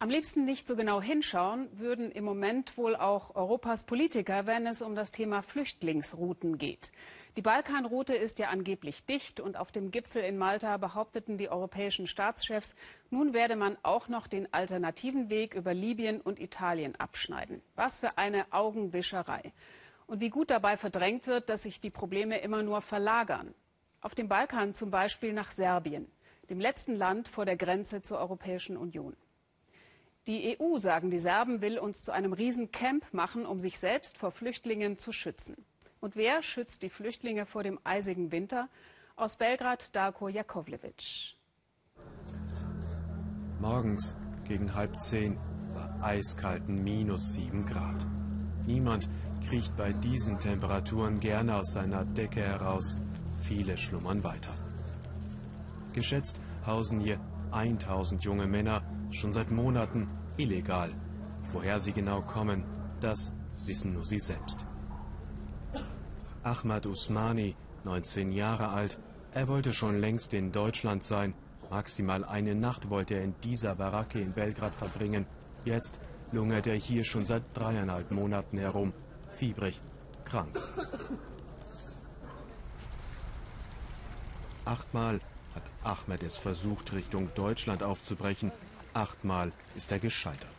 Am liebsten nicht so genau hinschauen würden im Moment wohl auch Europas Politiker, wenn es um das Thema Flüchtlingsrouten geht. Die Balkanroute ist ja angeblich dicht und auf dem Gipfel in Malta behaupteten die europäischen Staatschefs, nun werde man auch noch den alternativen Weg über Libyen und Italien abschneiden. Was für eine Augenwischerei. Und wie gut dabei verdrängt wird, dass sich die Probleme immer nur verlagern. Auf dem Balkan zum Beispiel nach Serbien, dem letzten Land vor der Grenze zur Europäischen Union. Die EU, sagen die Serben, will uns zu einem Riesencamp machen, um sich selbst vor Flüchtlingen zu schützen. Und wer schützt die Flüchtlinge vor dem eisigen Winter? Aus Belgrad Darko Jakovlevic. Morgens gegen halb zehn bei eiskalten minus sieben Grad. Niemand kriecht bei diesen Temperaturen gerne aus seiner Decke heraus. Viele schlummern weiter. Geschätzt hausen hier 1000 junge Männer schon seit Monaten illegal. Woher sie genau kommen, das wissen nur sie selbst. Ahmad Usmani, 19 Jahre alt, er wollte schon längst in Deutschland sein. Maximal eine Nacht wollte er in dieser Baracke in Belgrad verbringen. Jetzt lungert er hier schon seit dreieinhalb Monaten herum, fiebrig, krank. Achtmal hat Ahmed es versucht, Richtung Deutschland aufzubrechen. Achtmal ist er gescheitert.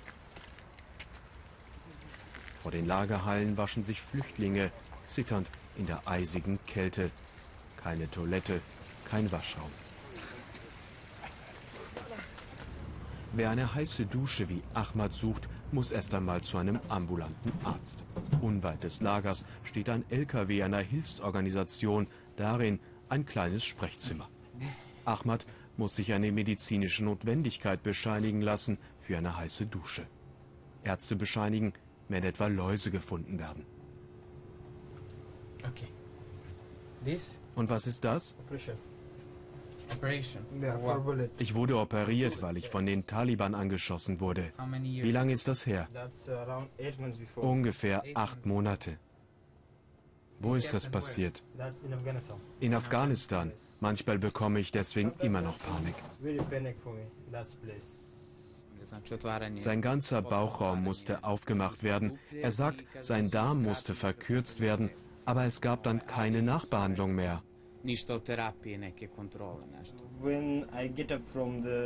Vor den Lagerhallen waschen sich Flüchtlinge, zitternd in der eisigen Kälte. Keine Toilette, kein Waschraum. Wer eine heiße Dusche wie Ahmad sucht, muss erst einmal zu einem ambulanten Arzt. Unweit des Lagers steht ein LKW einer Hilfsorganisation, darin ein kleines Sprechzimmer. Ahmad muss sich eine medizinische Notwendigkeit bescheinigen lassen für eine heiße Dusche. Ärzte bescheinigen, wenn etwa Läuse gefunden werden. Okay. This Und was ist das? operation. Yeah, for bullet. Ich wurde operiert, weil ich von den Taliban angeschossen wurde. Wie lange ist das her? Ungefähr acht Monate. Wo ist das passiert? In Afghanistan. Manchmal bekomme ich deswegen immer noch Panik. Sein ganzer Bauchraum musste aufgemacht werden. Er sagt, sein Darm musste verkürzt werden, aber es gab dann keine Nachbehandlung mehr.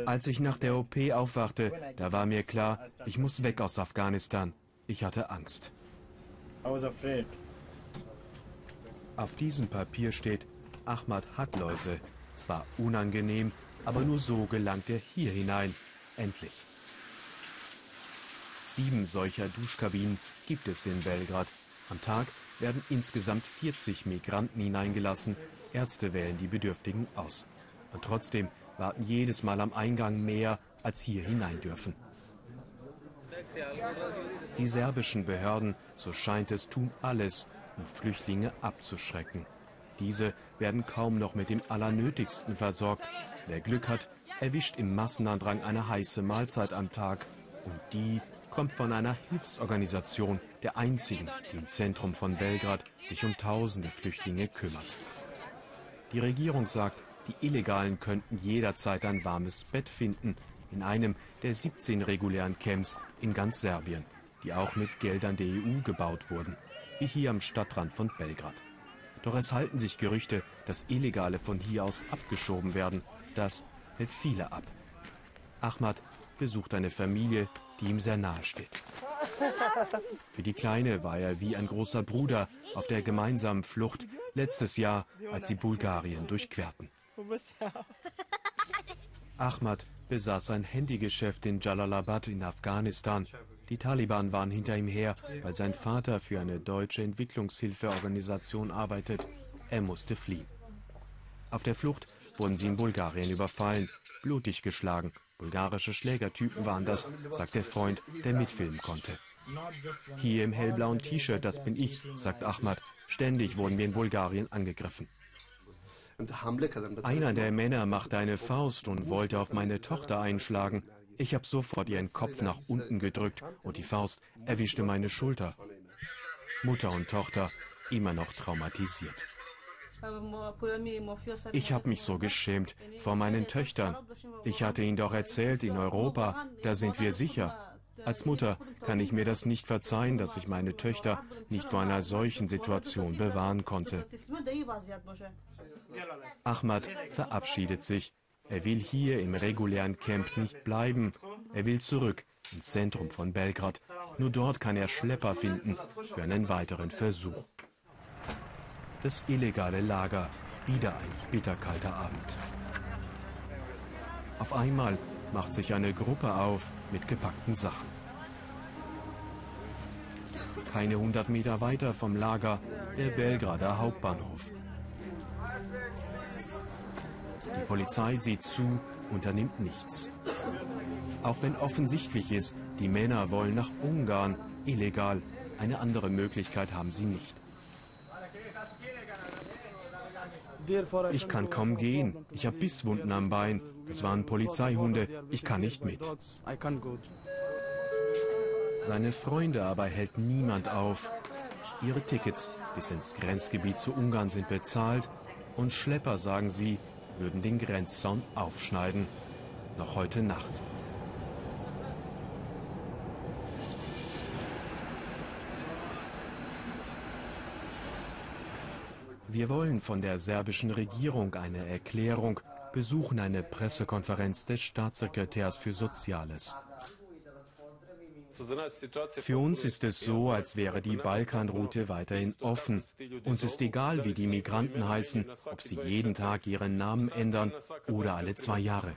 Als ich nach der OP aufwachte, da war mir klar, ich muss weg aus Afghanistan. Ich hatte Angst. I was afraid. Auf diesem Papier steht, Ahmad hat Läuse. Zwar unangenehm, aber nur so gelangt er hier hinein. Endlich. Sieben solcher Duschkabinen gibt es in Belgrad. Am Tag werden insgesamt 40 Migranten hineingelassen. Ärzte wählen die Bedürftigen aus. Und trotzdem warten jedes Mal am Eingang mehr, als hier hinein dürfen. Die serbischen Behörden, so scheint es, tun alles, um Flüchtlinge abzuschrecken. Diese werden kaum noch mit dem Allernötigsten versorgt. Wer Glück hat, erwischt im Massenandrang eine heiße Mahlzeit am Tag. Und die kommt von einer Hilfsorganisation, der einzigen, die im Zentrum von Belgrad sich um tausende Flüchtlinge kümmert. Die Regierung sagt, die Illegalen könnten jederzeit ein warmes Bett finden in einem der 17 regulären Camps in ganz Serbien, die auch mit Geldern der EU gebaut wurden, wie hier am Stadtrand von Belgrad. Doch es halten sich Gerüchte, dass Illegale von hier aus abgeschoben werden. Das hält viele ab. Ahmad besucht eine Familie, die ihm sehr nahe steht. Für die Kleine war er wie ein großer Bruder auf der gemeinsamen Flucht letztes Jahr, als sie Bulgarien durchquerten. Ahmad besaß ein Handygeschäft in Jalalabad in Afghanistan. Die Taliban waren hinter ihm her, weil sein Vater für eine deutsche Entwicklungshilfeorganisation arbeitet. Er musste fliehen. Auf der Flucht wurden sie in Bulgarien überfallen, blutig geschlagen. Bulgarische Schlägertypen waren das, sagt der Freund, der mitfilmen konnte. Hier im hellblauen T-Shirt, das bin ich, sagt Ahmad. Ständig wurden wir in Bulgarien angegriffen. Einer der Männer machte eine Faust und wollte auf meine Tochter einschlagen. Ich habe sofort ihren Kopf nach unten gedrückt und die Faust erwischte meine Schulter. Mutter und Tochter immer noch traumatisiert. Ich habe mich so geschämt vor meinen Töchtern. Ich hatte ihnen doch erzählt, in Europa, da sind wir sicher. Als Mutter kann ich mir das nicht verzeihen, dass ich meine Töchter nicht vor einer solchen Situation bewahren konnte. Ahmad verabschiedet sich. Er will hier im regulären Camp nicht bleiben. Er will zurück ins Zentrum von Belgrad. Nur dort kann er Schlepper finden für einen weiteren Versuch. Das illegale Lager, wieder ein bitterkalter Abend. Auf einmal macht sich eine Gruppe auf mit gepackten Sachen. Keine hundert Meter weiter vom Lager der Belgrader Hauptbahnhof. Die Polizei sieht zu, unternimmt nichts. Auch wenn offensichtlich ist, die Männer wollen nach Ungarn, illegal. Eine andere Möglichkeit haben sie nicht. Ich kann kaum gehen. Ich habe Bisswunden am Bein. Das waren Polizeihunde. Ich kann nicht mit. Seine Freunde aber hält niemand auf. Ihre Tickets bis ins Grenzgebiet zu Ungarn sind bezahlt und Schlepper, sagen sie, würden den Grenzzaun aufschneiden. Noch heute Nacht. Wir wollen von der serbischen Regierung eine Erklärung, besuchen eine Pressekonferenz des Staatssekretärs für Soziales. Für uns ist es so, als wäre die Balkanroute weiterhin offen. Uns ist egal, wie die Migranten heißen, ob sie jeden Tag ihren Namen ändern oder alle zwei Jahre.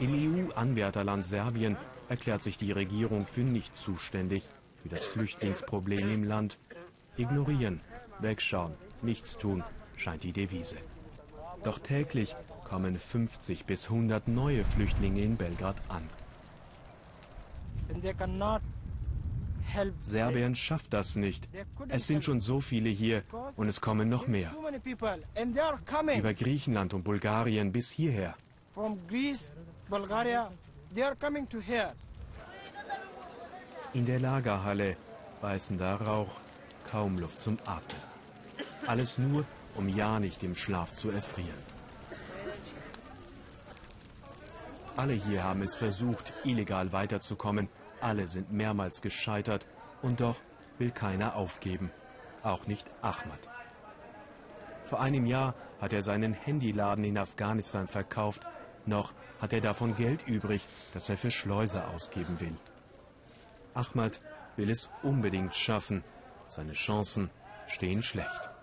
Im EU-Anwärterland Serbien erklärt sich die Regierung für nicht zuständig für das Flüchtlingsproblem im Land. Ignorieren, Wegschauen, nichts tun, scheint die Devise. Doch täglich kommen 50 bis 100 neue Flüchtlinge in Belgrad an. Serbien schafft das nicht. Es sind schon so viele hier und es kommen noch mehr. Über Griechenland und Bulgarien bis hierher. In der Lagerhalle weißender Rauch, kaum Luft zum Atmen. Alles nur, um ja nicht im Schlaf zu erfrieren. Alle hier haben es versucht, illegal weiterzukommen. Alle sind mehrmals gescheitert. Und doch will keiner aufgeben. Auch nicht Ahmad. Vor einem Jahr hat er seinen Handyladen in Afghanistan verkauft. Noch hat er davon Geld übrig, das er für Schleuser ausgeben will. Ahmad will es unbedingt schaffen. Seine Chancen stehen schlecht.